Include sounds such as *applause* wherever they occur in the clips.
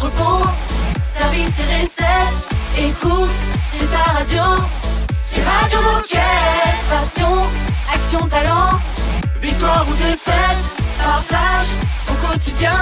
entrepôt, service et recettes. Écoute, c'est ta radio. C'est Radio Moquette. Passion, action, talent. Victoire ou défaite, partage au quotidien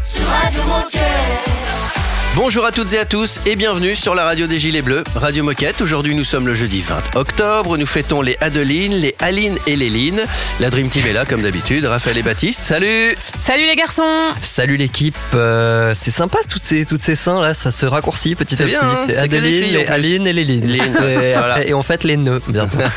sur Radio Moquette. Bonjour à toutes et à tous et bienvenue sur la radio des Gilets Bleus, Radio Moquette. Aujourd'hui nous sommes le jeudi 20 octobre, nous fêtons les Adeline, les Aline et les Lynn. La Dream Team est là comme d'habitude, Raphaël et Baptiste, salut Salut les garçons Salut l'équipe, euh, c'est sympa toutes ces, toutes ces seins là, ça se raccourcit petit à bien, petit. hein, c'est les Adeline, filles, les. Aline et les Lynn. Lynn, et, voilà. et on fête les nœuds bientôt. *laughs*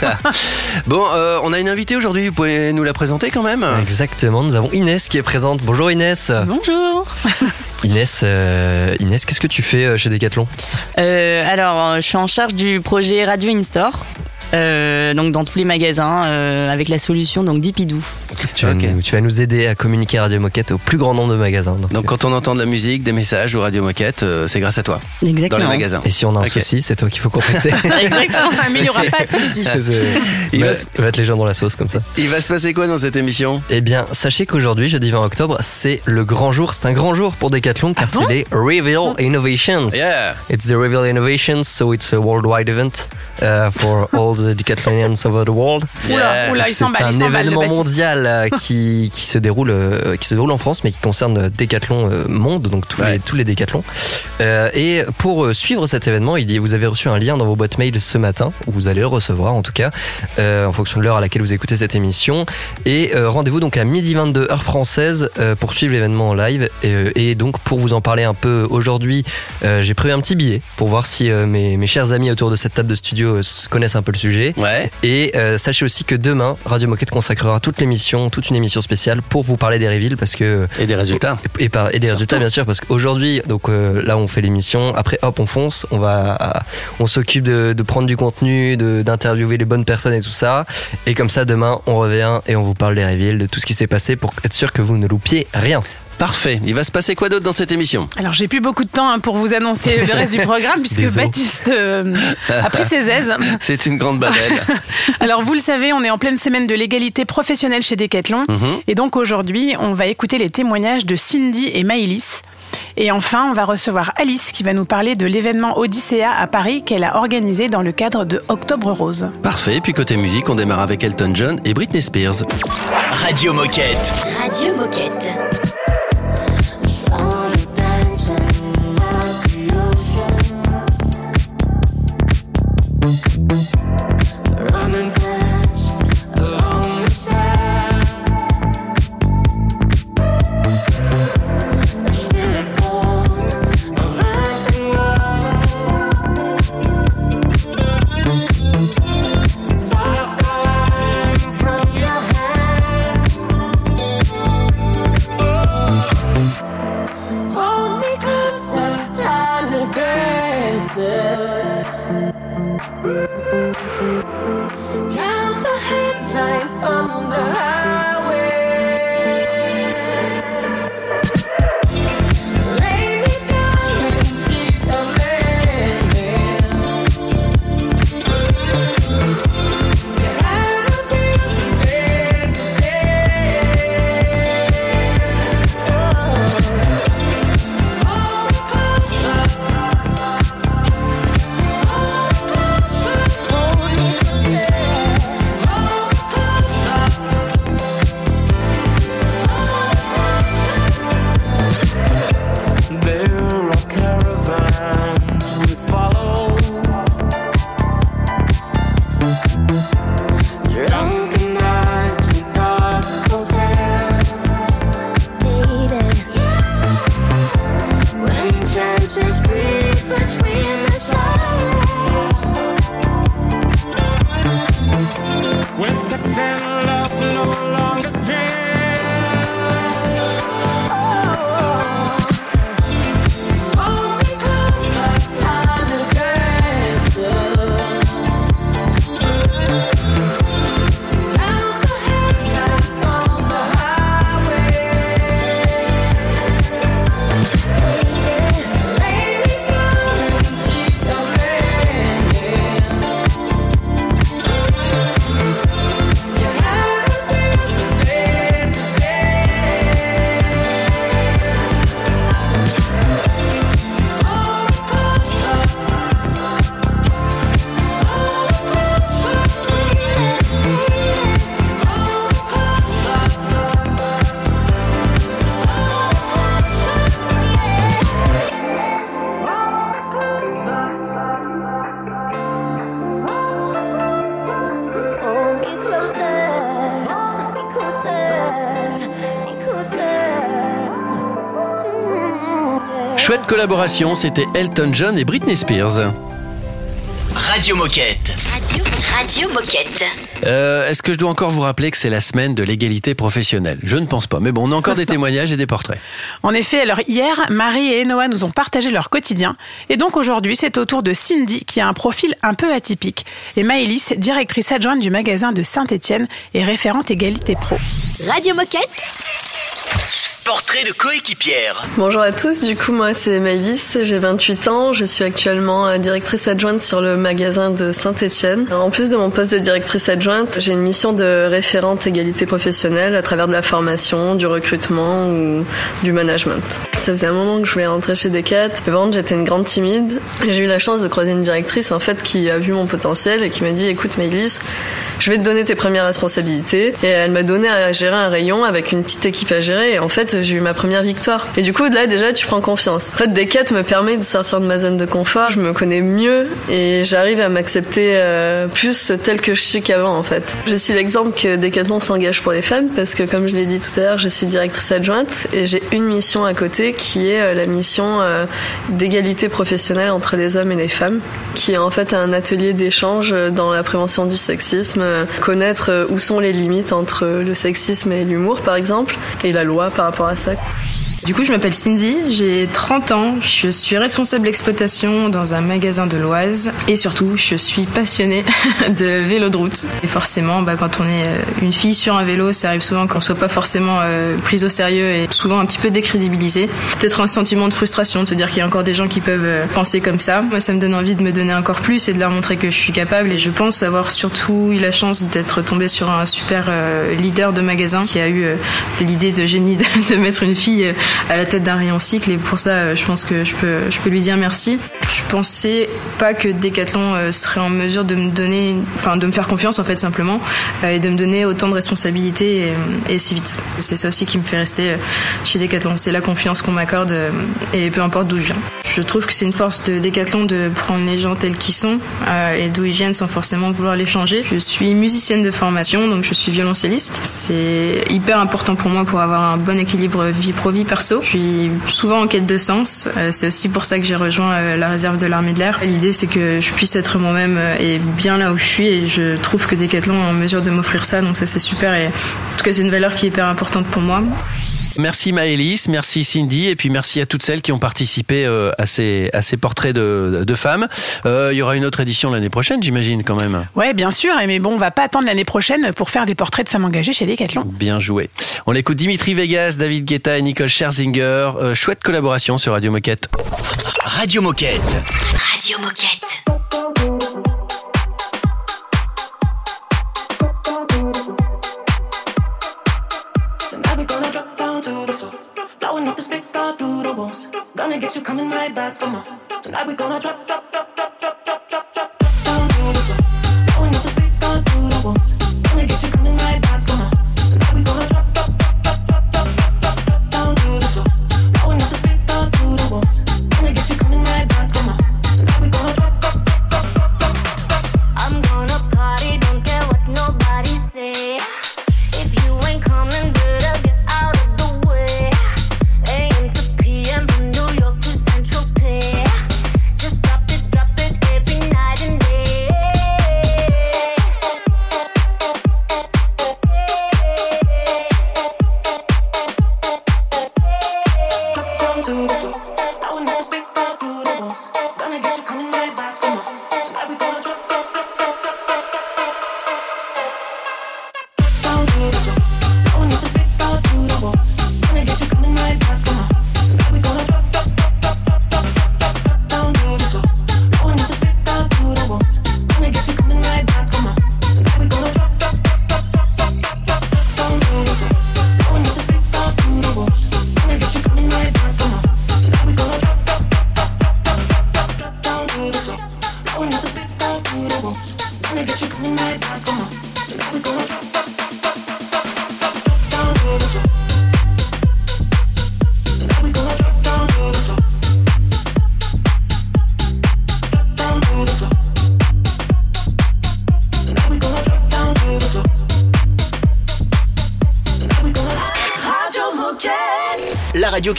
Bon, euh, on a une invitée aujourd'hui, vous pouvez nous la présenter quand même Exactement, nous avons Inès qui est présente. Bonjour Inès. Bonjour *laughs* Inès, euh, Inès, qu'est-ce que tu fais euh, chez Decathlon? Euh, Alors, je suis en charge du projet Radio In-Store. Euh, donc dans tous les magasins euh, avec la solution donc Dipidou. tu vas, nous, tu vas nous aider à communiquer Radio Moquette au plus grand nombre de magasins. Donc, Donc quand on entend de la musique, des messages ou Radio Moquette, euh, c'est grâce à toi, dans Exactement. les magasins. et si on a un souci, c'est toi qu'il faut contacter. *laughs* Exactement. Mais il n'y aura pas de souci. *laughs* Il va se- mettre les gens dans la sauce comme ça. Il va se passer quoi dans cette émission? Eh bien, sachez qu'aujourd'hui, jeudi 20 octobre, c'est le grand jour. C'est un grand jour pour Decathlon car bon c'est les Reveal Innovations. Yeah It's the Reveal Innovations, so it's a worldwide event uh, for *laughs* all the Decathlonians over the world. Yeah. il C'est un événement mondial euh, qui, *laughs* qui se déroule euh, qui se déroule en France, mais qui concerne Decathlon euh, monde, donc tous Ouais. les tous les Decathlons. Euh, et pour euh, suivre cet événement, il y, vous avez reçu un lien dans vos boîtes mail ce matin, ou vous allez le recevoir en tout cas, euh, en fonction de l'heure à laquelle vous écoutez cette émission. Et euh, rendez-vous donc à midi 22 heure française euh, pour suivre l'événement en live. Et, euh, et donc pour vous en parler un peu aujourd'hui, euh, j'ai prévu un petit billet pour voir si euh, mes, mes chers amis autour de cette table de studio euh, connaissent un peu le sujet. Ouais, Et euh, sachez aussi que demain, Radio Moquette consacrera toute l'émission, toute une émission spéciale pour vous parler des reveals parce que et des résultats. et, par- et des résultats bien sûr parce qu'aujourd'hui donc euh, là on fait l'émission. Après hop on fonce. On va on s'occupe de, de prendre du contenu d'interviewer les bonnes personnes et tout ça. Et comme ça demain on revient et on vous parle des reveals de tout ce qui s'est passé pour être sûr que vous ne loupiez rien Parfait. Il va se passer quoi d'autre dans cette émission Alors j'ai plus beaucoup de temps hein, pour vous annoncer le reste du programme *laughs* puisque Désolé. Baptiste euh, a pris ses aises. *laughs* C'est une grande babelle. *laughs* Alors vous le savez, on est en pleine semaine de l'égalité professionnelle chez Decathlon Mhm. et donc aujourd'hui on va écouter les témoignages de Cindy et Maïlis. Et enfin, on va recevoir Alice qui va nous parler de l'événement Odyssea à Paris qu'elle a organisé dans le cadre de Octobre Rose. Parfait. Puis côté musique, on démarre avec Elton John et Britney Spears. Radio Moquette. Radio Moquette. Collaboration, c'était Elton John et Britney Spears. Radio Moquette. Radio, Radio Moquette. Euh, Est-ce que je dois encore vous rappeler que c'est la semaine de l'égalité professionnelle? Je ne pense pas, mais bon, on a encore des *laughs* témoignages et des portraits. En effet, alors hier, Marie et Enoa nous ont partagé leur quotidien. Et donc aujourd'hui, c'est au tour de Cindy, qui a un profil un peu atypique. Et Maëlys, directrice adjointe du magasin de Saint-Étienne et référente égalité pro. Radio Moquette. Portrait de coéquipière. Bonjour à tous, du coup moi c'est Maëlys, j'ai 28 ans, je suis actuellement euh, directrice adjointe sur le magasin de Saint-Étienne. En plus de mon poste de directrice adjointe, j'ai une mission de référente égalité professionnelle à travers de la formation, du recrutement ou du management. Ça faisait un moment que je voulais rentrer chez Decat, mais contre j'étais une grande timide et j'ai eu la chance de croiser une directrice en fait qui a vu mon potentiel et qui m'a dit écoute Maëlys, je vais te donner tes premières responsabilités et elle m'a donné à gérer un rayon avec une petite équipe à gérer et en fait j'ai eu ma première victoire. Et du coup là déjà tu prends confiance. En fait Decat me permet de sortir de ma zone de confort, je me connais mieux et j'arrive à m'accepter euh, plus telle que je suis qu'avant en fait. Je suis l'exemple que Decathlon s'engage pour les femmes parce que comme je l'ai dit tout à l'heure, je suis directrice adjointe et j'ai une mission à côté qui est euh, la mission euh, d'égalité professionnelle entre les hommes et les femmes qui est en fait un atelier d'échange dans la prévention du sexisme, connaître où sont les limites entre le sexisme et l'humour par exemple et la loi par rapport à possa. Du coup, je m'appelle Cindy, j'ai 30 ans, je suis responsable d'exploitation dans un magasin de l'Oise et surtout, je suis passionnée *laughs* de vélo de route. Et forcément, bah, quand on est euh, une fille sur un vélo, ça arrive souvent qu'on soit pas forcément euh, prise au sérieux et souvent un petit peu décrédibilisée. Peut-être un sentiment de frustration de se dire qu'il y a encore des gens qui peuvent euh, penser comme ça. Moi, ça me donne envie de me donner encore plus et de leur montrer que je suis capable et je pense avoir surtout eu la chance d'être tombée sur un super euh, leader de magasin qui a eu l'idée de génie de, *laughs* mettre une fille à la tête d'un rayon cycle et pour ça euh, je pense que je peux je peux lui dire merci. Je pensais pas que Decathlon euh, serait en mesure de me donner enfin de me faire confiance en fait simplement euh, et de me donner autant de responsabilités et, si vite. C'est ça aussi qui me fait rester chez Decathlon, c'est la confiance qu'on m'accorde et peu importe d'où je viens. Je trouve que c'est une force de Decathlon de prendre les gens tels qu'ils sont et d'où ils viennent sans forcément vouloir les changer. Je suis musicienne de formation donc je suis violoncelliste. C'est hyper important pour moi pour avoir un bon équilibre vie pro vie Je suis souvent en quête de sens. Euh, c'est aussi pour ça que j'ai rejoint euh, la réserve de l'armée de l'air. L'idée c'est que je puisse être moi-même euh, et bien là où je suis et je trouve que Decathlon est en mesure de m'offrir ça donc ça c'est super et en tout cas c'est une valeur qui est hyper importante pour moi. Merci Maëlys, merci Cindy, et puis merci à toutes celles qui ont participé euh, à, ces, à ces portraits de, de femmes. Euh, il y aura une autre édition l'année prochaine, j'imagine, quand même. Ouais, bien sûr, mais bon, on va pas attendre l'année prochaine pour faire des portraits de femmes engagées chez Decathlon. Bien joué. On écoute Dimitri Vegas, David Guetta et Nicole Scherzinger. Euh, chouette collaboration sur Radio Moquette. Radio Moquette. Radio Moquette. Get you coming right back for more. Tonight we gonna drop, drop, drop, drop,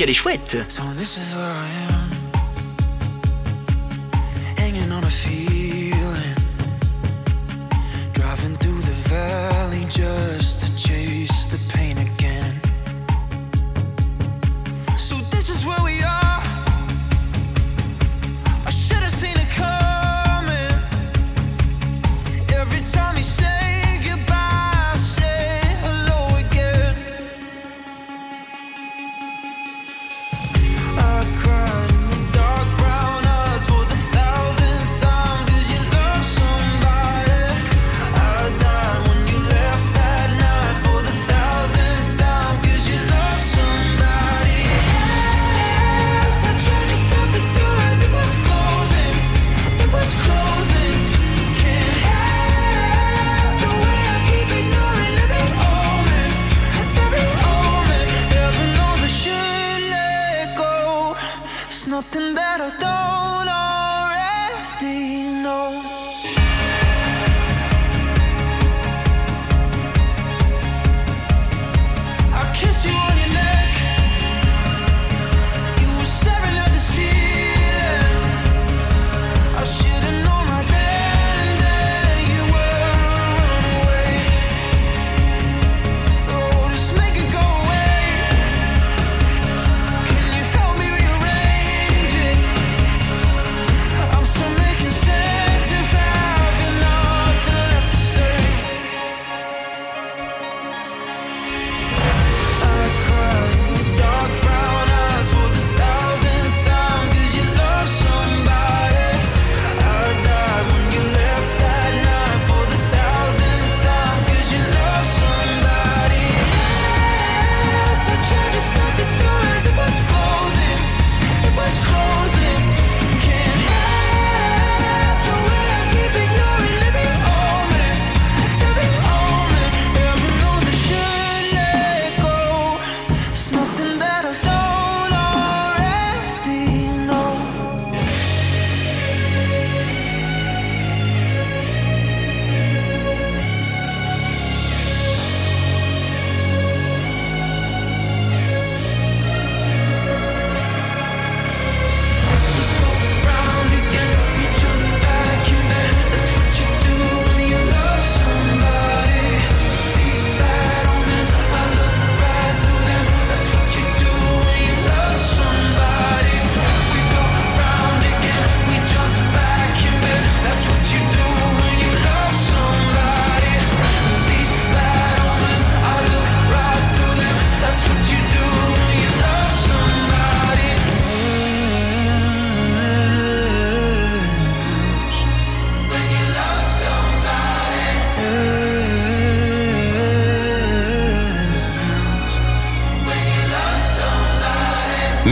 la radio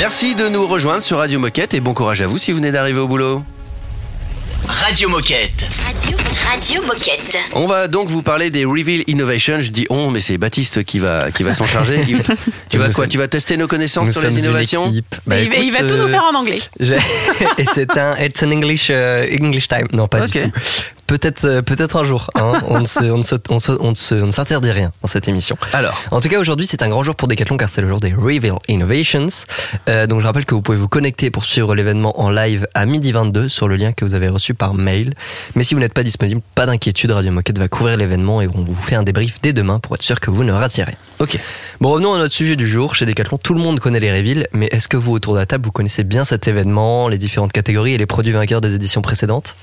Merci de nous rejoindre sur Radio Moquette et bon courage à vous si vous venez d'arriver au boulot. Radio Moquette. Radio, Radio Moquette. On va donc vous parler des Reveal Innovation. Je dis on, mais c'est Baptiste qui va, qui va s'en charger. Il- *laughs* tu vas quoi sommes- Tu vas tester nos connaissances Nous sur les innovations Bah, il, va- il va écoute, tout nous euh, faire en anglais. et c'est un It's an English euh, English time. Non, pas du tout. Peut-être euh, peut-être un jour. hein. *laughs* On ne se- on ne se- on se- on ne se- on ne s'interdit rien dans cette émission. Alors, En tout cas, aujourd'hui, c'est un grand jour pour Decathlon car c'est le jour des Reveal Innovations. Euh, donc, je rappelle que vous pouvez vous connecter pour suivre l'événement en live à midi 22 sur le lien que vous avez reçu par mail. Mais si vous n'êtes pas disponible, pas d'inquiétude, Radio Moquette va couvrir l'événement et on vous fait un débrief dès demain pour être sûr que vous ne ratiez rien. ok. Bon, revenons à notre sujet du jour. Chez Decathlon, tout le monde connaît les Reveal, mais est-ce que vous, autour de la table, vous connaissez bien cet événement, les différentes catégories et les produits vainqueurs des éditions précédentes?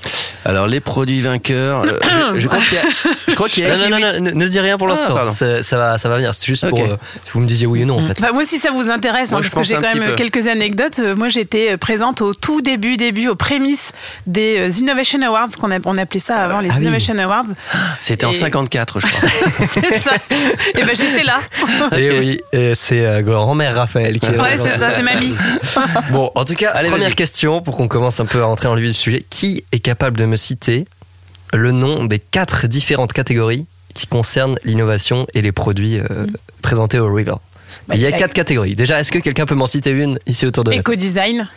Alors, les produits vainqueurs. Euh, je, je crois qu'il y a. *coughs* Je crois qu'il y a. Non, non, non, non, ne, ne dis rien pour Ah, l'instant. ça, ça va, ça va venir. C'est juste pour euh, que vous me disiez oui ou non, en fait. Bah, moi, si ça vous intéresse, Moi, hein, parce que j'ai quand même peu. quelques anecdotes. Euh, Moi, j'étais euh, présente au tout début, début, aux prémices des euh, Innovation Awards, qu'on on appelait ça avant les Ah oui. Innovation Awards. C'était en Et- 54, je crois. *laughs* c'est ça. Et ben, j'étais là. *laughs* Et oui, et c'est euh, grand-mère Raphaël qui est là Ouais, c'est ça, c'est mamie. *laughs* Bon, en tout cas, Allez, première question pour qu'on commence un peu à rentrer dans le vif du sujet. Qui est capable de me citer le nom des quatre différentes catégories qui concernent l'innovation et les produits euh, présentés au Reveal Bah, Il y a a- quatre catégories. Déjà, est-ce que quelqu'un peut m'en citer une ici autour de Éco-design.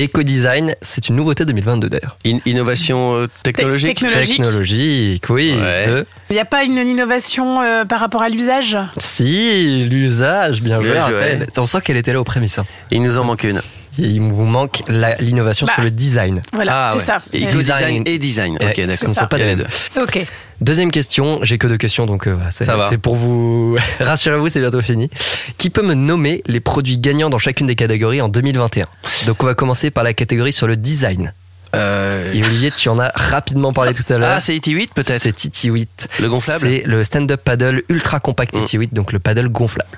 Eco-design, c'est une nouveauté 2022 d'ailleurs. In- innovation euh, technologique Technologique. Technologique, oui. Ouais. Il n'y a pas une innovation euh, par rapport à l'usage? Si, l'usage, bien joué. Raphaël. On sent qu'elle était là aux prémices. hein. Il nous en manque une. Il vous manque l'innovation Bah. sur le design. Voilà, ah, c'est ouais. ça. Et Euh, design et design. Ok, d'accord. Ce ne sont pas les deux. Ok. Deuxième question, j'ai que deux questions, donc euh, voilà, c'est Ça va. c'est pour vous. *laughs* Rassurez-vous, c'est bientôt fini. Qui peut me nommer les produits gagnants dans chacune des catégories en 2021 Donc on va commencer par la catégorie sur le design. Euh, Et Olivier, tu en as rapidement parlé tout à l'heure. ah, c'est ET8 peut-être C'est TT8. Le gonflable C'est le stand-up paddle ultra compact Mm. TT8, donc le paddle gonflable.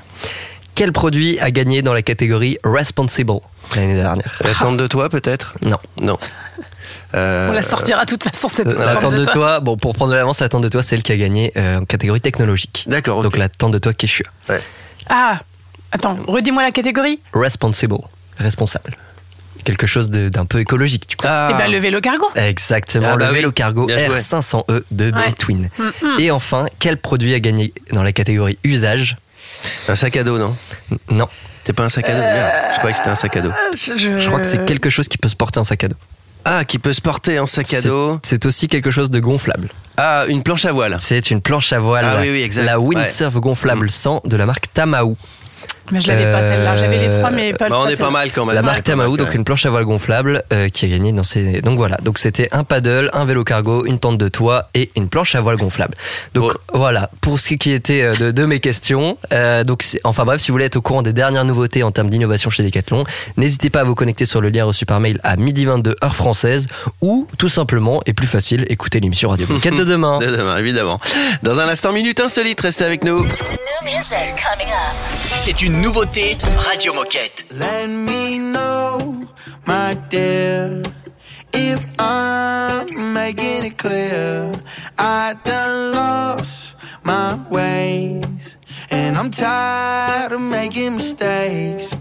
Quel produit a gagné dans la catégorie Responsible l'année dernière? La tente de toi peut-être? Non. Non. Euh, On la sortira de toute façon cette Euh, La tente tente de toi. toi, bon, pour prendre de l'avance, la tente de toi, c'est elle qui a gagné euh, en catégorie technologique. D'accord, ok. Donc la tente de toi Keshua. Ah, attends, redis-moi la catégorie. Responsible, responsable. Quelque chose de- d'un peu écologique, coup. Ah, Eh ben, le vélo cargo. Exactement, Ah bah le oui. vélo cargo Bien joué. R500E de Ouais. Between. Mm, mm. Et enfin, quel produit a gagné dans la catégorie usage? Un sac à dos, non Non, C'est pas un sac à dos Merde, je croyais que c'était un sac à dos. Je, je- je crois que c'est quelque chose qui peut se porter en sac à dos. Ah, qui peut se porter en sac à dos. C'est aussi quelque chose de gonflable. Ah, une planche à voile. C'est une planche à voile. Ah oui, oui, exact. La Ouais. Windsurf gonflable 100 de la marque Tamaou. Mais je l'avais pas celle-là. J'avais les trois, mais pas Bah, on est pas mal quand même. La marque quand donc une planche à voile gonflable euh, qui a gagné dans ces. Donc voilà, donc c'était un paddle, un vélo cargo, une tente de toit et une planche à voile gonflable. Donc voilà pour ce qui était euh, de, de mes questions. Euh, donc enfin bref, si vous voulez être au courant des dernières nouveautés en termes d'innovation chez Decathlon, n'hésitez pas à vous connecter sur le lien reçu par mail à midi 22 heure française ou tout simplement et plus facile écouter l'émission Radio Moquette de demain. *laughs* De demain, évidemment. Dans un instant, minute insolite, restez avec nous. C'est une nouveauté Radio Moquette. Let me know, my dear, if I'm making it clear. I done lost my ways, and I'm tired of making mistakes.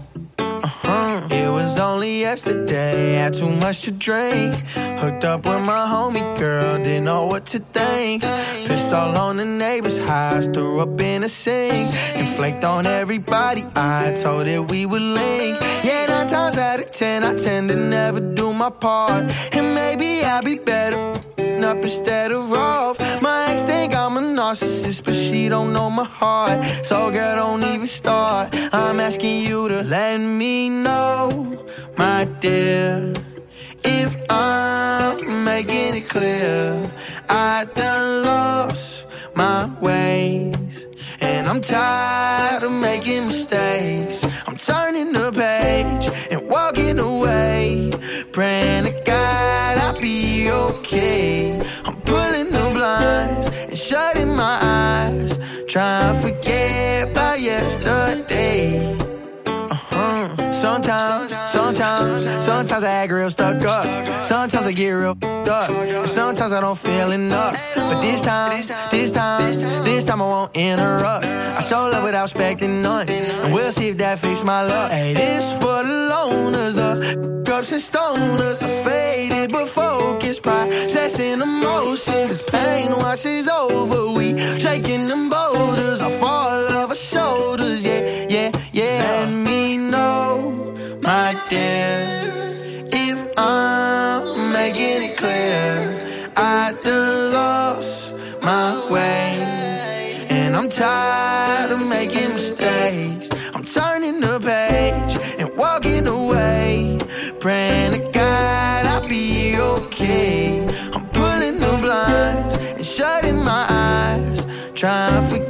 Uh-huh. It was only yesterday, had too much to drink. Hooked up with my homie girl, didn't know what to think. Pissed all on the neighbor's house, threw up in a sink. And flaked on everybody, I told it we would link. Yeah, nine times out of ten, I tend to never do my part. And maybe I'll be better up instead of off. My ex think a narcissist, but she don't know my heart. So girl, don't even start. I'm asking you to let me know, my dear. If I'm making it clear, I done lost my ways. And I'm tired of making mistakes. I'm turning the page and walking away. Praying to God I'll be okay. I'm pulling blinds and shutting my eyes. Trying to forget about yesterday. Sometimes, sometimes, sometimes I act real stuck up. Sometimes I get real up. And sometimes I don't feel enough. But this time, this time, this time I won't interrupt. I show love without expecting none. And we'll see if that fixes my luck. Hey, this for the loners, the cups and stoners, the faded but focused, processing emotions. As pain washes over, we shaking them boulders off all of our shoulders. Yeah, yeah, yeah. Let me dear, if I'm making it clear. I done lost my way, and I'm tired of making mistakes. I'm turning the page and walking away, praying to God I'll be okay. I'm pulling the blinds and shutting my eyes, trying to forget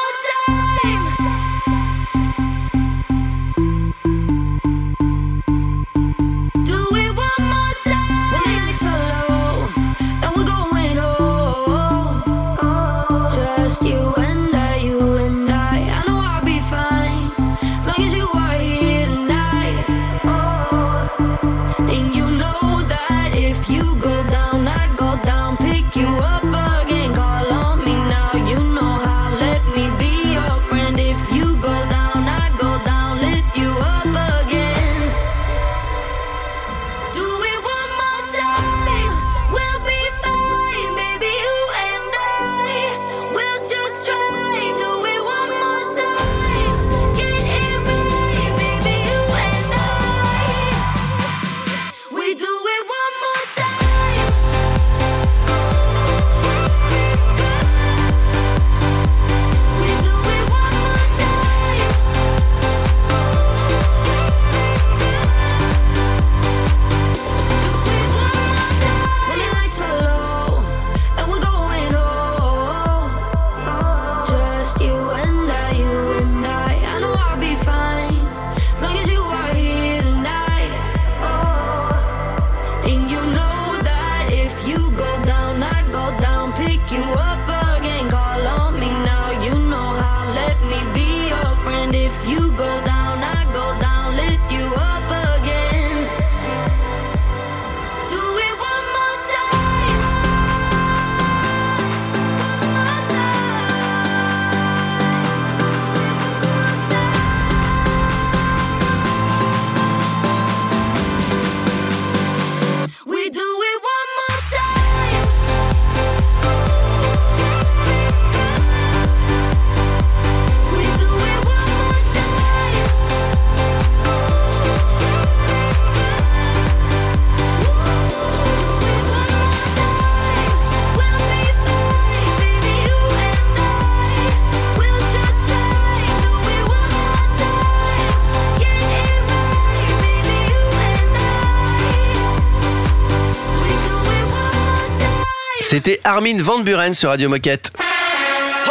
C'était Armin Van Buren sur Radio Moquette.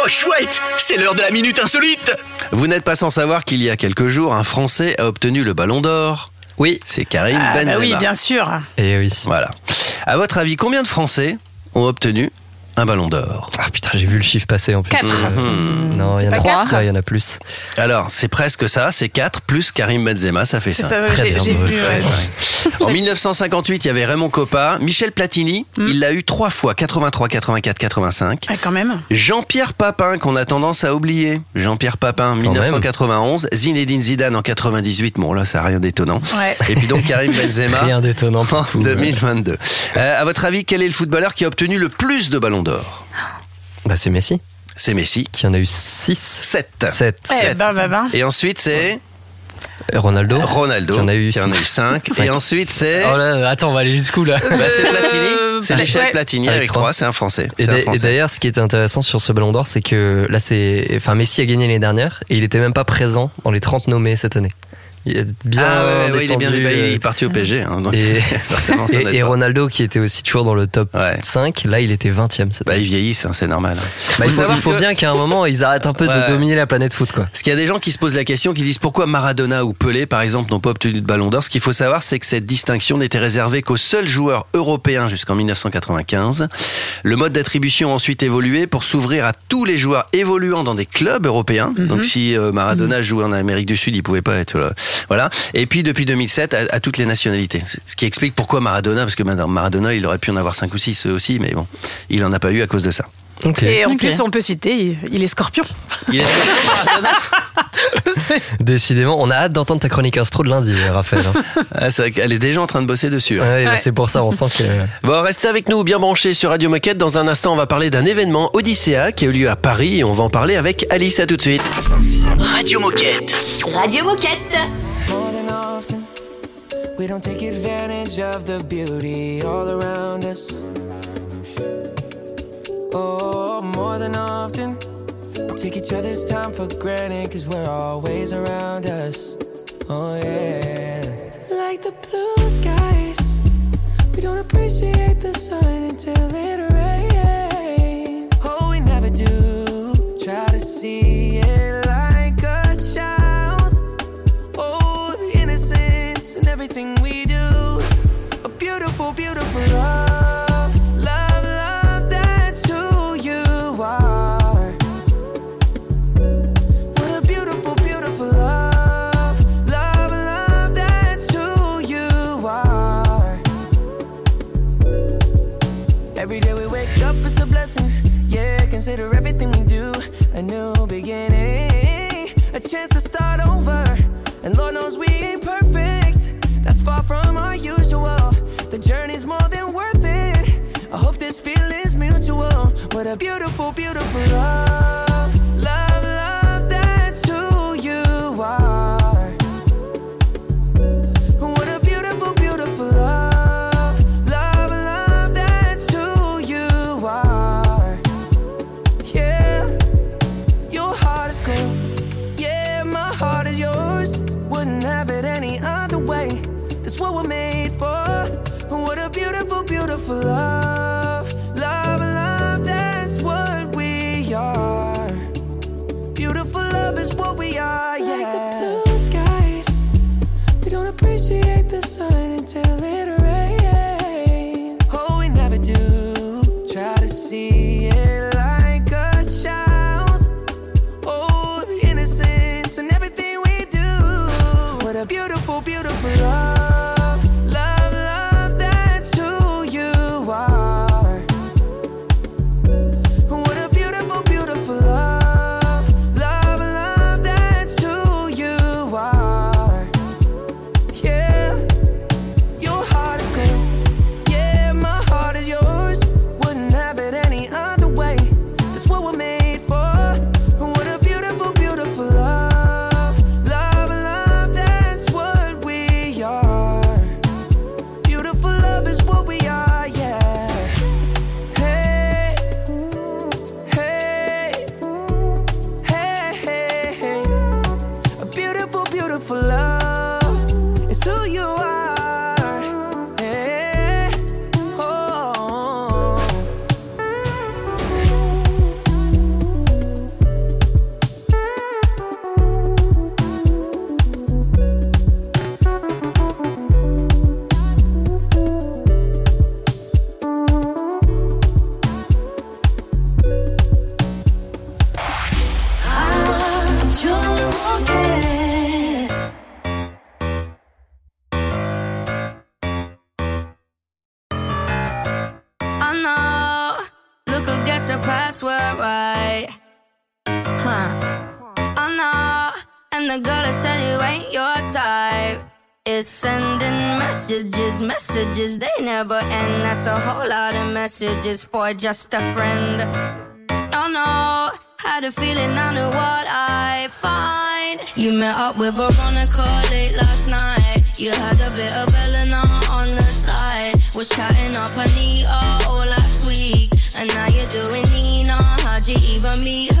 Oh chouette, c'est l'heure de la minute insolite. Vous n'êtes pas sans savoir qu'il y a quelques jours, un Français a obtenu le Ballon d'Or. Oui. C'est Karim Ah, bah Benzema. oui, bien sûr. Et oui. Voilà. À votre avis, combien de Français ont obtenu un Ballon d'Or Ah putain, j'ai vu le chiffre passer en plus. Quatre. Mhm. Non, il y en a pas trois. quatre Ah, Il y en a plus. Alors, c'est presque ça, c'est 4 plus Karim Benzema, ça fait C'est 5. ça, Très bien, ouais. ouais. En *laughs* 1958, il y avait Raymond Coppa, Michel Platini, il l'a eu trois fois, 83, 84, 85. Ouais, quand même. Jean-Pierre Papin, qu'on a tendance à oublier. Jean-Pierre Papin, 1991. Zinedine Zidane en 98. Bon, là, ça n'a rien d'étonnant. Ouais. Et puis donc Karim Benzema. *laughs* Rien d'étonnant pour en tout. 2022. Euh, à votre avis, quel est le footballeur qui a obtenu le plus de ballons d'or Bah, c'est Messi C'est Messi. qui en a eu 6. 7. 7. Eh ben, ben, ben. Et ensuite, c'est Ronaldo Ronaldo. Qui en a eu qui en a eu six. 5. Cinq. Et ensuite, c'est. Oh là, attends, on va aller jusqu'où là Bah, c'est Platini. C'est Euh, l'échelle ouais. Platini Avec avec trois. 3. C'est un Français. Et C'est d'ailleurs, ce qui était intéressant sur ce Ballon d'Or, c'est que là, c'est, enfin, Messi a gagné l'année dernière et il était même pas présent dans les 30 nommés cette année. Il est bien Ah ouais, ouais, il est bien bah, il euh, est parti au *laughs* PSG. hein, donc Et. *laughs* Ronaldo, qui était aussi toujours dans le top Ouais. 5, là, il était 20ème cette Bah, ils vieillissent, hein, c'est normal. Bah, Faut il faut, savoir il faut que- bien qu'à un moment, ils arrêtent un peu de dominer la planète foot, quoi. Parce qu'il y a des gens qui se posent la question, qui disent pourquoi Maradona ou Pelé, par exemple, n'ont pas obtenu de ballon d'or. Ce qu'il faut savoir, c'est que cette distinction n'était réservée qu'aux seuls joueurs européens jusqu'en 1995. Le mode d'attribution a ensuite évolué pour s'ouvrir à tous les joueurs évoluant dans des clubs européens. Donc si euh, Maradona jouait en Amérique du Sud, il pouvait pas être là. Voilà. Et puis depuis 2007, à, à toutes les nationalités. Ce qui explique pourquoi Maradona, parce que Maradona, il aurait pu en avoir 5 ou 6 aussi, mais bon, il en a pas eu à cause de ça. Et en plus, on peut citer, il, est scorpion. Il est Maradona *laughs* Décidément, on a hâte d'entendre ta chronique instro de lundi, Raphaël. hein. *laughs* Ah, c'est vrai qu'elle est déjà en train de bosser dessus. hein. Ouais, Ouais. C'est pour ça, on sent que. Bon, restez avec nous, bien branchés sur Radio Moquette. Dans un instant, on va parler d'un événement Odyssea qui a eu lieu à Paris et on va en parler avec Alice. À tout de suite. Radio Moquette. Radio Moquette. More than often, we don't take advantage of the beauty all around us. Oh, more than often, we take each other's time for granted because we're always around us. Oh, yeah. Like the blue skies, we don't appreciate the sun until it rains. Journey's more than worth it. I hope this feeling's mutual. What a beautiful, beautiful love. beautiful love. Is sending messages, messages they never end. That's a whole lot of messages for just a friend. Oh no, had a feeling I knew what I find. You met up with Veronica late last night. You had a bit of Eleanor on the side. Was chatting up Anita all last week. And now you're doing Nina. How'd you even meet her?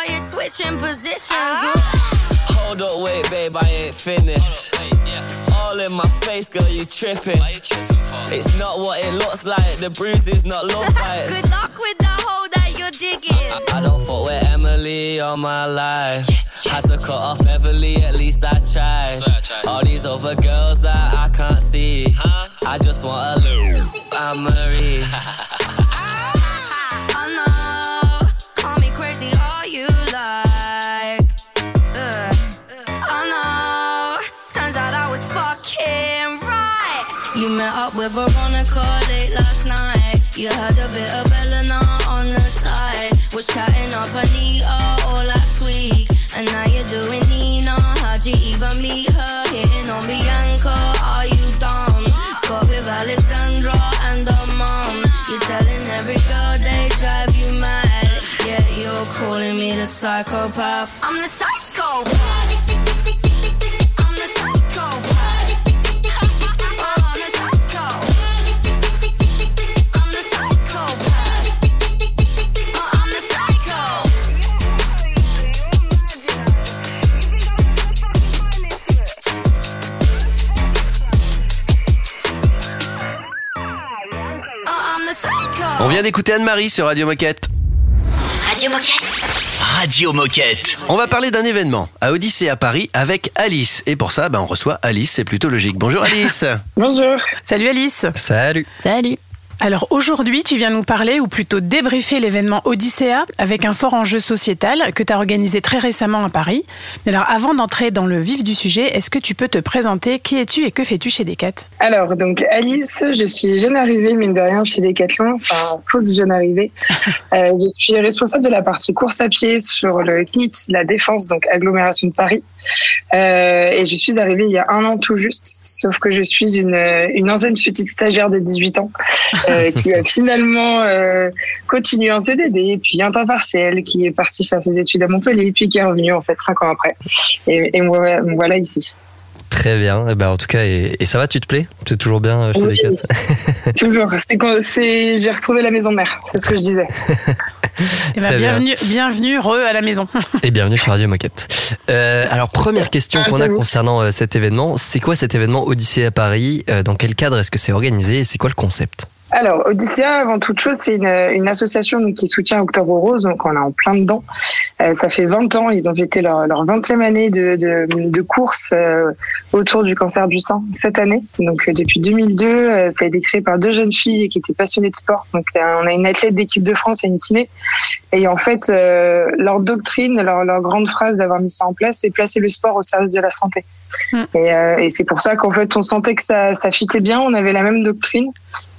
switching positions. Ah. Hold up, wait, babe, I ain't finished. All in my face, girl, you tripping. It's not what it looks like, the bruises not look *laughs* like. Good luck with the hole that you're digging. I don't fuck with Emily all my life. Had to cut off Beverly, at least I tried. All these other girls that I can't see. I just want a little I'm Marie. *laughs* met up with Veronica late last night. You had a bit of Eleanor on the side. Was chatting up Anita all last week. And now you're doing Nina. How'd you even meet her? Hitting on Bianca. Are you dumb? Got with Alexandra and her mom. You're telling every girl they drive you mad. Yeah, you're calling me the psychopath. I'm the psychopath. Vient d'écouter Anne-Marie sur Radio Moquette. Radio Moquette. Radio Moquette. On va parler d'un événement à Odyssée à Paris avec Alice. Et pour ça, ben, on reçoit Alice, c'est plutôt logique. Bonjour Alice. Bonjour. Salut Alice. Salut. Salut. Alors aujourd'hui, tu viens nous parler, ou plutôt débriefer l'événement Odyssea avec un fort enjeu sociétal que tu as organisé très récemment à Paris. Mais alors avant d'entrer dans le vif du sujet, est-ce que tu peux te présenter? Qui es-tu et que fais-tu chez Decat Alors, donc Alice, je suis jeune arrivée, mine de rien, chez Decathlon, enfin, fausse jeune arrivée. *laughs* Euh, je suis responsable de la partie course à pied sur le CNIT, la Défense, donc agglomération de Paris. Euh, et je suis arrivée il y a un an tout juste, sauf que je suis une, une ancienne petite stagiaire de 18 ans *laughs* euh, qui a finalement euh, continué en CDD, puis un temps partiel, qui est parti faire ses études à Montpellier, puis qui est revenu en fait cinq ans après. Et, et moi, me voilà ici. Très bien. Eh ben, en tout cas, et, et ça va, tu te plais? C'est toujours bien euh, chez Oui. Decat *laughs* Toujours. C'est J'ai retrouvé la maison mère, c'est ce que je disais. *laughs* Eh ben, bien. bienvenue, bienvenue, re à la maison. *laughs* Et bienvenue sur Radio Moquette. Euh, alors, première question qu'on a concernant euh, cet événement, c'est quoi cet événement Odyssée à Paris? Euh, Dans quel cadre est-ce que c'est organisé? Et c'est quoi le concept? Alors, Odyssea, avant toute chose, c'est une, une association qui soutient Octobre Rose, donc on est en plein dedans. Euh, ça fait 20 ans, ils ont fêté leur, leur 20e année de, de, de course euh, autour du cancer du sein cette année. Donc euh, depuis 2002, euh, ça a été créé par deux jeunes filles qui étaient passionnées de sport. Donc on a une athlète d'équipe de France et une kiné. Et en fait, euh, leur doctrine, leur, leur grande phrase d'avoir mis ça en place, c'est placer le sport au service de la santé. Et, euh, et c'est pour ça qu'en fait, on sentait que ça, ça fitait bien, on avait la même doctrine.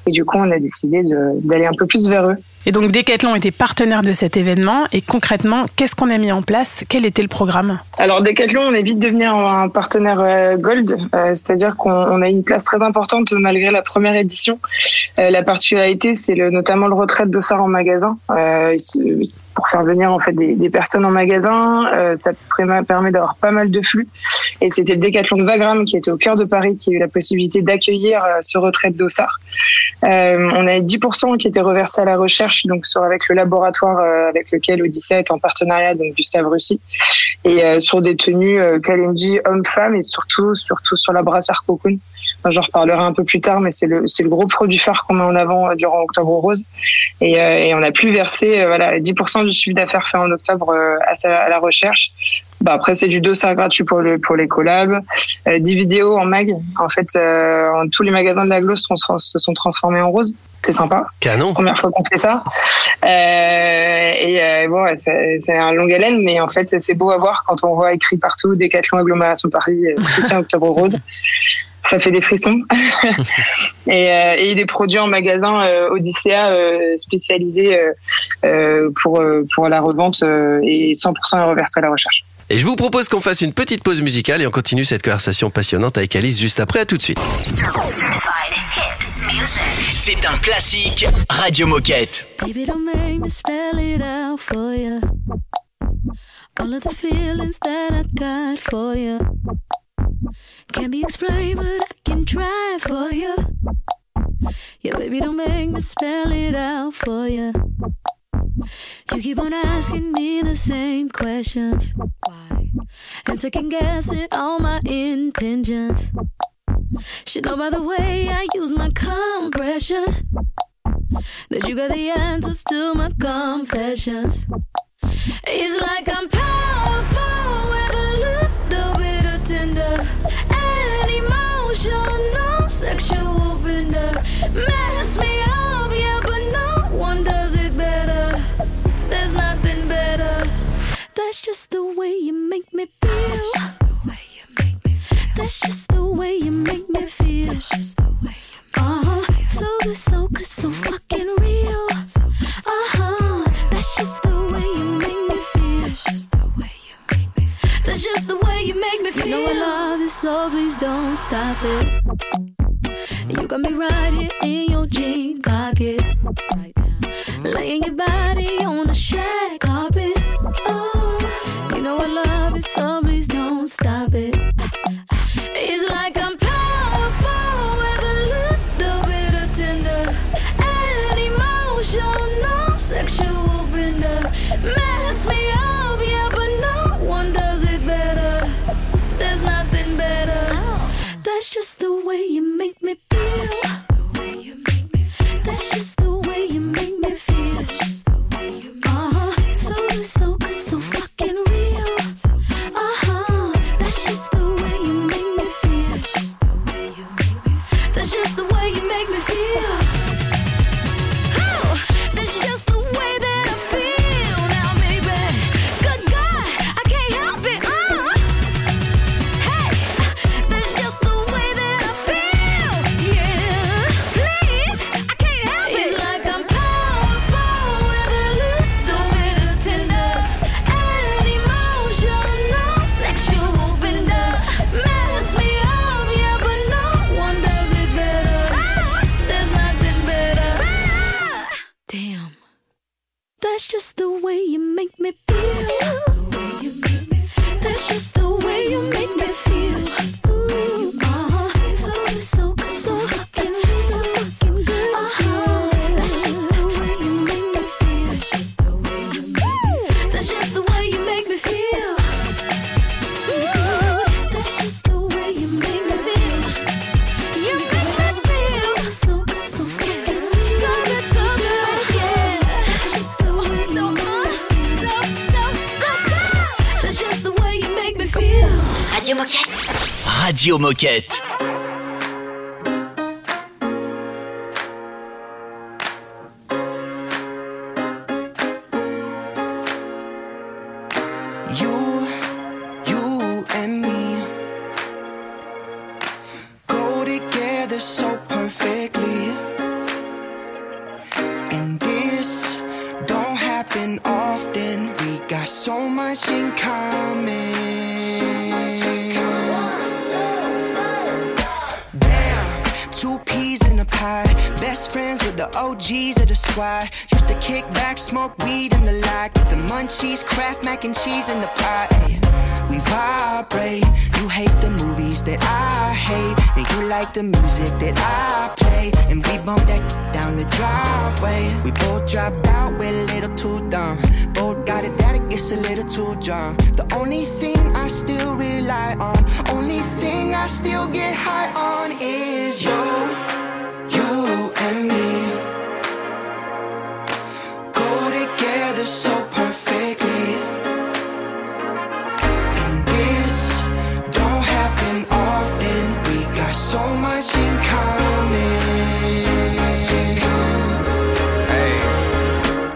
Et du coup, on a décidé d'aller un peu plus vers eux. Et donc Decathlon était partenaire de cet événement. Et concrètement, qu'est-ce qu'on a mis en place? Quel était le programme? Alors Decathlon, on est vite devenir un partenaire euh, gold, euh, c'est-à-dire qu'on on a une place très importante malgré la première édition. Euh, la particularité, c'est le, notamment le retrait de dossard en magasin, euh, pour faire venir en fait des, des personnes en magasin. Ça permet d'avoir pas mal de flux. Et c'était le Decathlon de Wagram qui était au cœur de Paris qui a eu la possibilité d'accueillir ce retrait de dossard. Euh, on a 10% qui étaient reversés à la recherche, donc sur avec le laboratoire euh, avec lequel Odyssey est en partenariat, donc Gustave Russie, et euh, sur des tenues euh, Kalenji hommes-femmes et surtout surtout sur la brassière cocoon J'en reparlerai un peu plus tard, mais c'est le, le gros produit phare qu'on met en avant euh, durant Octobre Rose. Et, euh, et on a plus versé voilà, 10% du chiffre d'affaires fait en octobre à, sa- à la recherche. Bah, après, c'est du dossard gratuit pour, le, pour les collabs. Euh, 10 vidéos en mag. En fait, euh, en- tous les magasins de la Glow se sont, se sont transformés en rose. C'est sympa. Canon. Première fois qu'on fait ça. Euh, et euh, bon, ouais, c'est un long haleine, mais en fait, c'est beau à voir quand on voit écrit partout Décathlon Agglomération Paris, euh, soutien Octobre Rose. *laughs* Ça fait des frissons. *laughs* et, euh, et des produits en magasin euh, Odyssea euh, spécialisés euh, euh, pour, euh, pour la revente euh, et 100% reversés à la recherche. Et je vous propose qu'on fasse une petite pause musicale et on continue cette conversation passionnante avec Alice juste après. À tout de suite. C'est un classique Radio Moquette. Baby, don't make me spell it out for you. All of the feelings that I got for you can't be explained, but I can try for you. Yeah, baby, don't make me spell it out for you. You keep on asking me the same questions. Why? And second guessing all my intentions. Should know by the way I use my compression that you got the answers to my confessions. It's like I'm just the way you make me feel. That's just the way you make me feel. That's just the way you make me feel. That's just the way you uh-huh. So good, so good, so fucking real. Uh-huh. That's just the way you make me feel. That's just the way you make me feel. That's just the way you make me feel. You know I love you, so please don't stop it. You got me right here in your jean pocket. Right now. Laying your body on the shag carpet. Oh, know I love it, so please don't stop it. It's like I'm powerful with a little bit of tender and emotional sexual bender. Mess me up, yeah, but no one does it better. There's nothing better. That's just the way you make me Radio Moquette. Still get high on is you, you and me. Go together so perfectly. And this don't happen often. We got so much in common. Hey,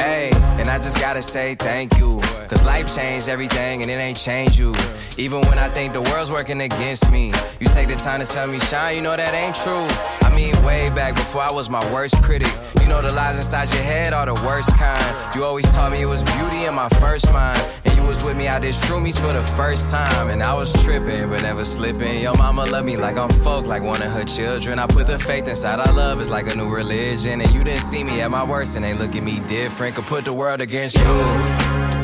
hey, and I just gotta say thank you. Cause life changed everything and it ain't changed you. Even when I think the world's working against me, you take the time to tell me, Shine, you know that ain't true. I mean, way back before I was my worst critic. You know the lies inside your head are the worst kind. You always taught me it was beauty in my first mind. And you was with me, I did shroomies for the first time. And I was tripping, but never slipping. Your mama love me like I'm folk, like one of her children. I put the faith inside our love, it's like a new religion. And you didn't see me at my worst and they look at me different. Could put the world against you.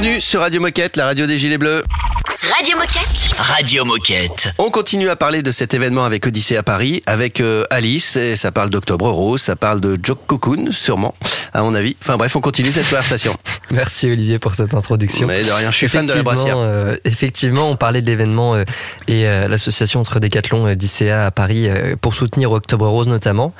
Bienvenue sur Radio Moquette, la radio des Gilets Bleus. Radio Moquette. Radio Moquette. On continue à parler de cet événement avec Odyssée à Paris, avec euh, Alice, et ça parle d'Octobre Rose, ça parle de Joke Cocoon, sûrement, à mon avis. Enfin bref, on continue cette conversation. *laughs* Merci Olivier pour cette introduction. Mais de rien, je suis fan de la Effectivement, brassière. euh, effectivement, on parlait de l'événement euh, et euh, l'association entre Decathlon et d'ICA à Paris euh, pour soutenir Octobre Rose notamment.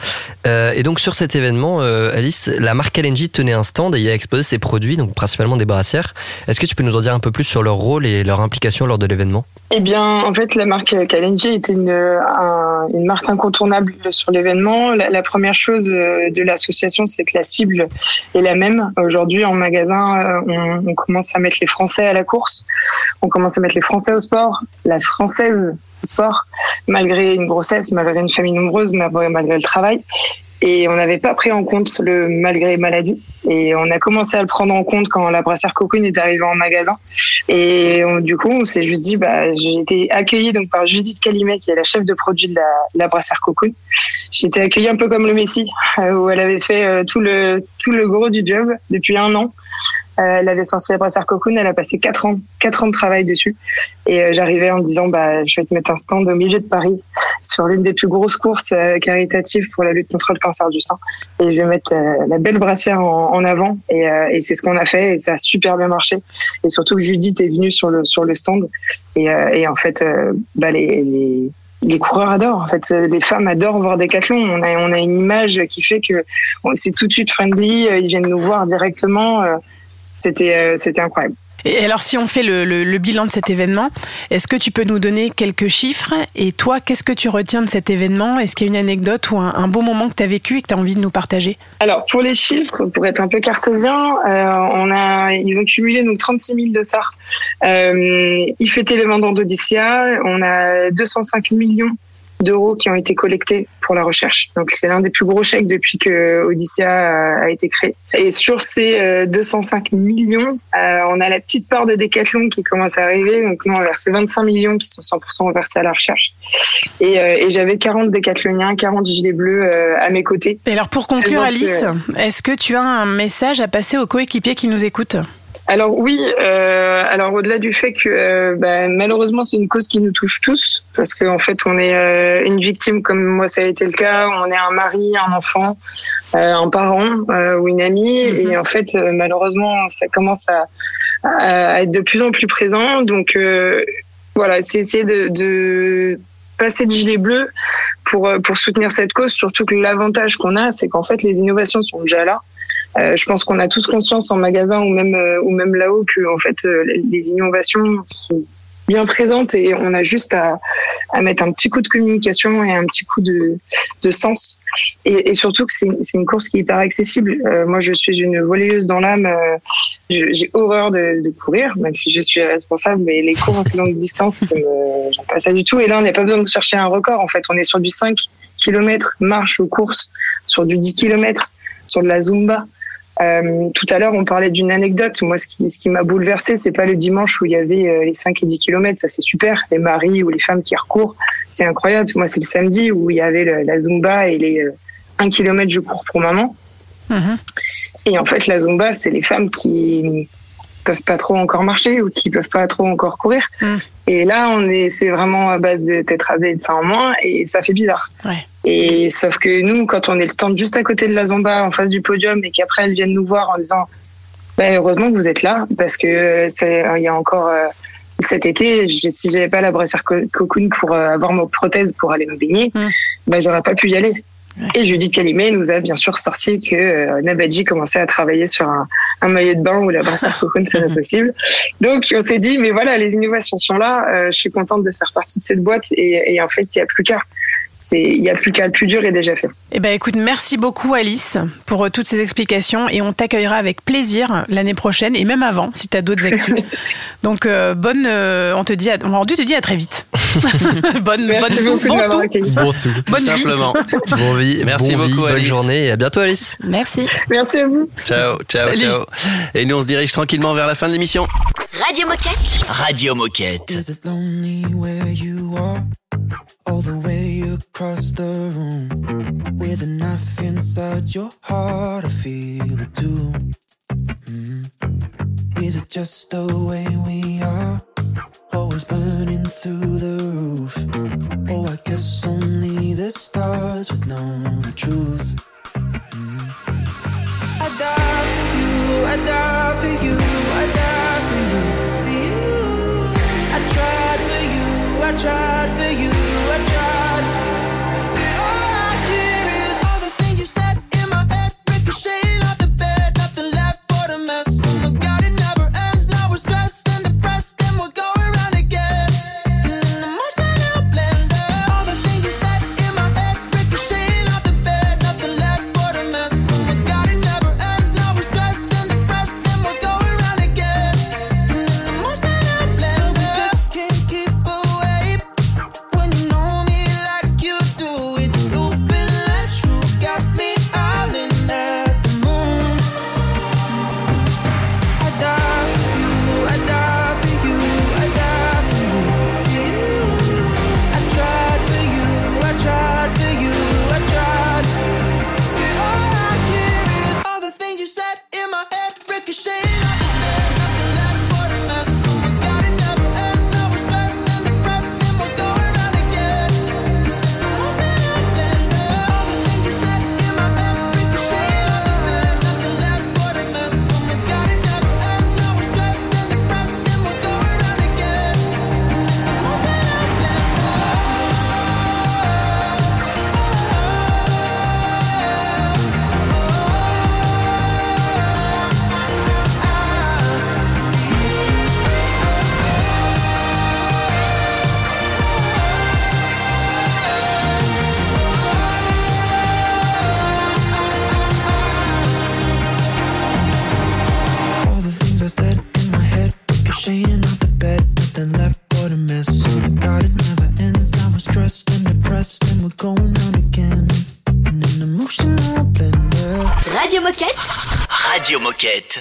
Euh, et donc sur cet événement, euh, Alice, la marque LNG tenait un stand et y a exposé ses produits, donc principalement des brassières. Est-ce que tu peux nous en dire un peu plus sur leur rôle et leur implication lors de l'événement Eh bien, en fait, la marque Kalenji était une, un- une marque incontournable sur l'événement. La, première chose euh, de l'association, c'est que la cible est la même. Aujourd'hui, en magasin, euh, on, commence à mettre les Français à la course, on commence à mettre les Français au sport, la Française au sport, malgré une grossesse, malgré une famille nombreuse, malgré le travail. Et on n'avait pas pris en compte le malgré maladie. Et on a commencé à le prendre en compte quand la brassière Cocoon est arrivée en magasin. Et du coup, on s'est juste dit, bah, j'ai été accueillie donc par Judith Calimet, qui est la chef de produit de la, la Cocoon. J'ai été accueillie un peu comme le Messi, euh, où elle avait fait euh, tout le tout le gros du job depuis un an. Euh, elle avait sorti la brassière Cocoon, elle a passé quatre ans, quatre ans de travail dessus. Et euh, j'arrivais en me disant, bah, je vais te mettre un stand au milieu de Paris sur l'une des plus grosses courses euh, caritatives pour la lutte contre le cancer du sein. Et je vais mettre la belle brassière en, avant. Et, c'est ce qu'on a fait et ça a super bien marché. Et surtout que Judith est venue sur le, sur le stand. Et, en fait, bah, les, les, coureurs adorent. En fait, les femmes adorent voir Decathlon. On a, on a une image qui fait que c'est tout de suite friendly. Ils viennent nous voir directement. C'était, euh, c'était incroyable. Et alors, si on fait le, le- le bilan de cet événement, est-ce que tu peux nous donner quelques chiffres? Et toi, qu'est-ce que tu retiens de cet événement? Est-ce qu'il y a une anecdote ou un, un beau moment que tu as vécu et que tu as envie de nous partager? Alors pour les chiffres, pour être un peu cartésien, euh, on a, ils ont cumulé donc 36 000 de SAR. Euh, ils fêtaient les vendeurs d'Odyssea. On a 205 millions d'euros qui ont été collectés pour la recherche. Donc c'est l'un des plus gros chèques depuis que Odyssea a, été créé. Et sur ces euh, 205 millions, euh, on a la petite part de Decathlon qui commence à arriver. Donc nous on a versé 25 millions qui sont 100% versés à la recherche. Et, euh, et j'avais 40 décathloniens, 40 gilets bleus euh, à mes côtés. Et alors, pour conclure, Alice, est-ce que tu as un message à passer aux coéquipiers qui nous écoutent? Alors oui, euh, alors au-delà du fait que euh, bah, malheureusement c'est une cause qui nous touche tous, parce qu'en fait on est euh, une victime comme moi ça a été le cas, on est un mari, un enfant, euh, un parent euh, ou une amie, et en fait euh, malheureusement ça commence à, à être de plus en plus présent. Donc euh, voilà, c'est essayer de, de passer le gilet bleu pour pour soutenir cette cause. Surtout que l'avantage qu'on a, c'est qu'en fait les innovations sont déjà là. Euh, je pense qu'on a tous conscience en magasin ou même euh, ou même là-haut que en fait euh, les- innovations sont bien présentes et on a juste à, à mettre un petit coup de communication et un petit coup de, de sens et, surtout que c'est une, course qui est hyper accessible. Euh, moi, je suis une volleyeuse dans l'âme. euh, J'ai horreur de, courir, même si je suis responsable, mais les cours en plus longue distance, ça me- j'aime pas ça du tout. Et là, on n'a pas besoin de chercher un record. En fait, on est sur du 5 km marche ou course, sur du 10 km, sur de la zumba. Euh, tout à l'heure, on parlait d'une anecdote. Moi, ce qui, ce qui m'a bouleversé, c'est pas le dimanche où il y avait euh, les 5 et 10 km, ça c'est super, les maris ou les femmes qui recourent, c'est incroyable. Moi, c'est le samedi où il y avait le- la zumba et les euh, 1 km je cours pour maman. Et en fait, la zumba, c'est les femmes qui peuvent pas trop encore marcher ou qui peuvent pas trop encore courir. Et là, on est, c'est vraiment à base de tête rasée et de ça en moins, et ça fait bizarre. Ouais. Et sauf que nous, quand on est le stand juste à côté de la Zumba, en face du podium, et qu'après elles viennent nous voir en disant, bah, heureusement que vous êtes là, parce que c'est, il y a encore euh, cet été, si j'avais pas la brassière co- cocoon pour euh, avoir ma prothèse pour aller me baigner, bah, j'aurais pas pu y aller. Et Judith Calimé nous a bien sûr sorti que euh, Nabadji commençait à travailler sur un, un maillot de bain où la brassière cocoon serait *laughs* possible. Donc on s'est dit, mais voilà, les innovations sont là. euh, je suis contente de faire partie de cette boîte et, et en fait, il n'y a plus qu'à. C'est, il y a plus qu'à. Le plus dur est déjà fait. Eh ben, écoute, merci beaucoup Alice pour euh, toutes ces explications et on t'accueillera avec plaisir l'année prochaine et même avant si tu as d'autres actus. *laughs* Donc euh, bonne, euh, on te dit, à, on te dit à très vite. *laughs* bonne, Merci bonne beaucoup de bon tout. Bon tout. Tout simplement. *laughs* Bon vie, Merci bon vie, beaucoup, bonne Alice. journée et à bientôt Alice. Merci. Merci à vous. Ciao, ciao, Salut. ciao. Et nous, on se dirige tranquillement vers la fin de l'émission. Radio Moquette. Radio Moquette. All the way across the room. With a knife inside your heart, I feel it too. Mm. Is it just the way we are? Always burning through the roof. Oh, I guess only the stars would know the truth. Mm. I die for you, I die for you, I tried for you, Radio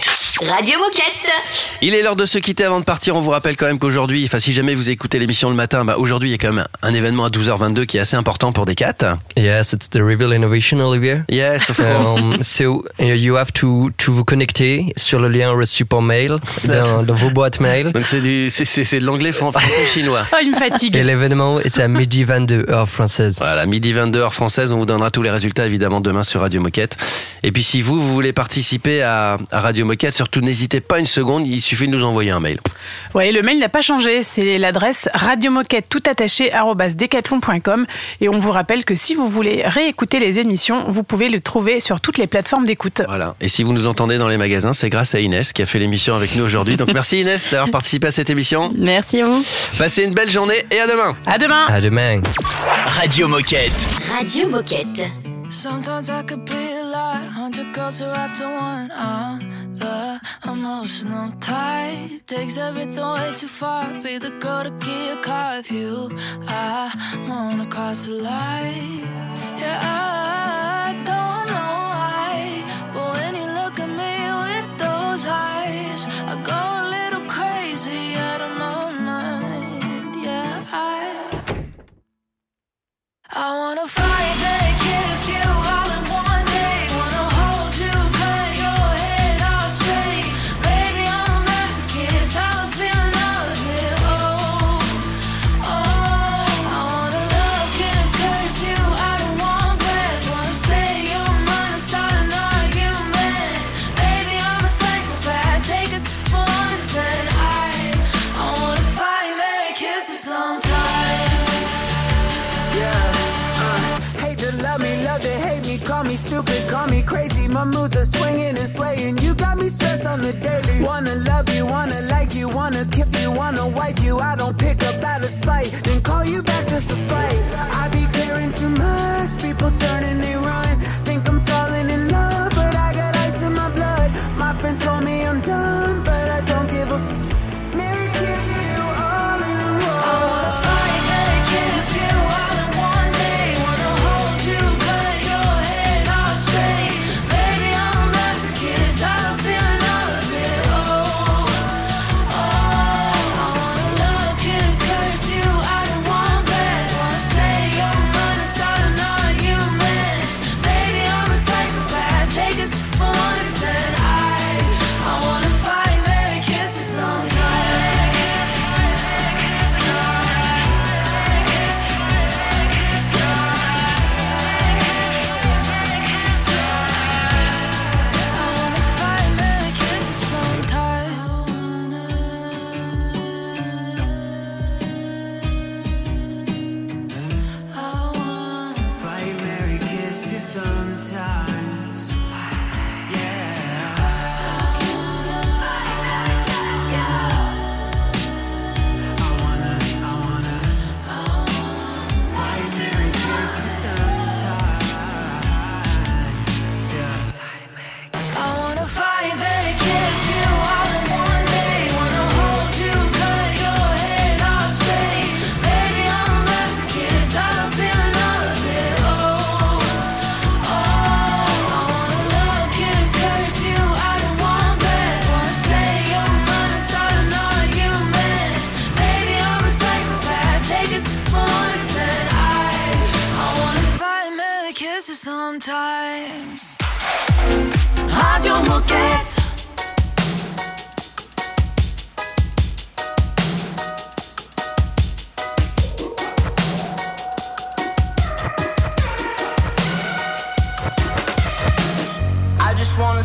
Radio Moquette. Il est l'heure de se quitter avant de partir. On vous rappelle quand même qu'aujourd'hui, enfin si jamais vous écoutez l'émission le matin, bah aujourd'hui il y a quand même un événement à 12h22 qui est assez important pour Decat. Yes, it's the Reveal Innovation, Olivier. Yes, of course. Um, so uh, you have to, to vous connecter sur le lien reçu par mail dans, dans vos boîtes mail. Donc c'est du c'est c'est- c'est de l'anglais français chinois. Oh, il me fatigue. Et l'événement est à midi 22 heure française. Voilà, midi 22 heure française, on vous donnera tous les résultats évidemment demain sur Radio Moquette. Et puis si vous, vous voulez participer à, à Radio Moquette, surtout n'hésitez pas une seconde, il suffit de nous envoyer un mail. Ouais, le mail n'a pas changé, c'est l'adresse radiomoquette tout attaché et on vous rappelle que si vous voulez réécouter les émissions, vous pouvez le trouver sur toutes les plateformes d'écoute. Voilà. Et si vous nous entendez dans les magasins, c'est grâce à Inès qui a fait l'émission avec nous aujourd'hui. Donc merci Inès d'avoir *laughs* participé à cette émission. Merci à vous. Passez une belle journée et à demain. À demain. À demain. Radio Moquette. Radio Moquette. Sometimes I could be a lot, hundred girls are wrapped in one. I'm the emotional type, takes everything way too far. Be the girl to get a car with you. I wanna cross the line. Yeah, I don't I wanna fight and kiss you call me call me crazy. My moods are swinging and swaying. You got me stressed on the daily. Wanna love you, wanna like you, wanna kiss you, wanna wipe you. I don't pick up out of spite, then call you back just to fight. I be caring too much, people turning they run. Think I'm falling in love, but I got ice in my blood. My friends told me I'm done, but I don't give a.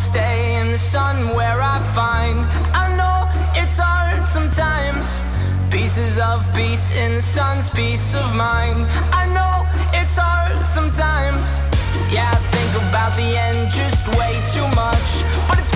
peace in the sun where I'm fine I know it's hard sometimes pieces of peace in the sun's peace of mind. I know it's hard sometimes. Yeah, about the end just way too much. But it's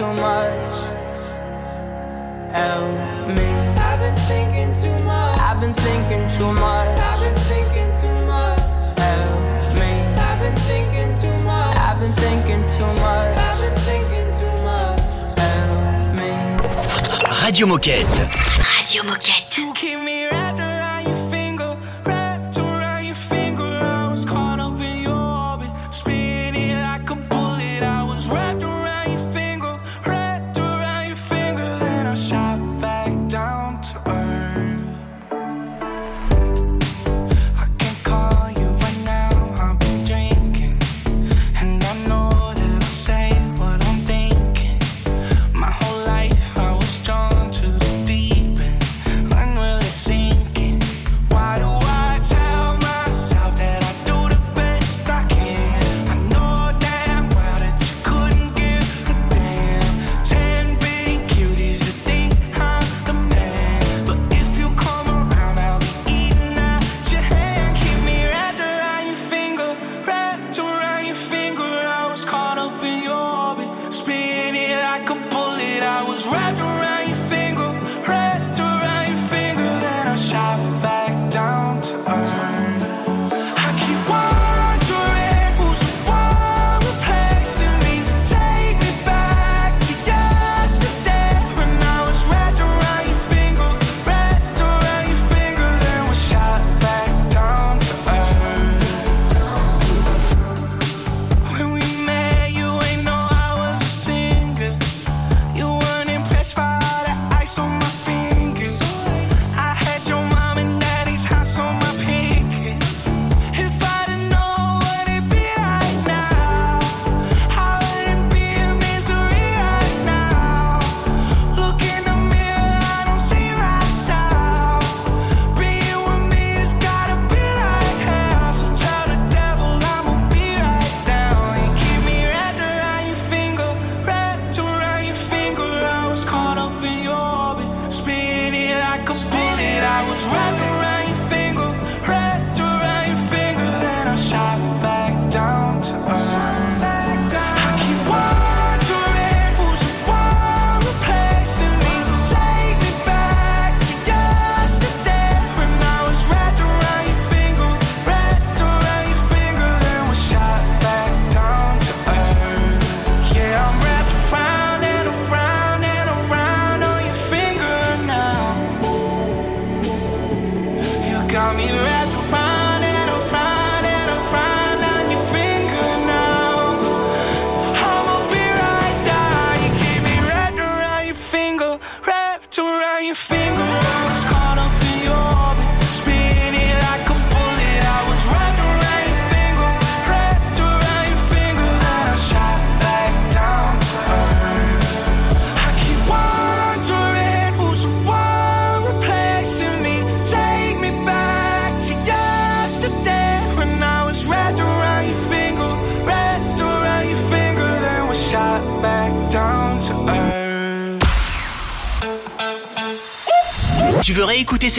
too much. Help me. I've been thinking too much. I've been thinking too much. I've been thinking too much. Help me. I've been thinking too much. I've been thinking too much. I've been thinking too much. Help me. Radio Moquette. Radio Moquette. You keep me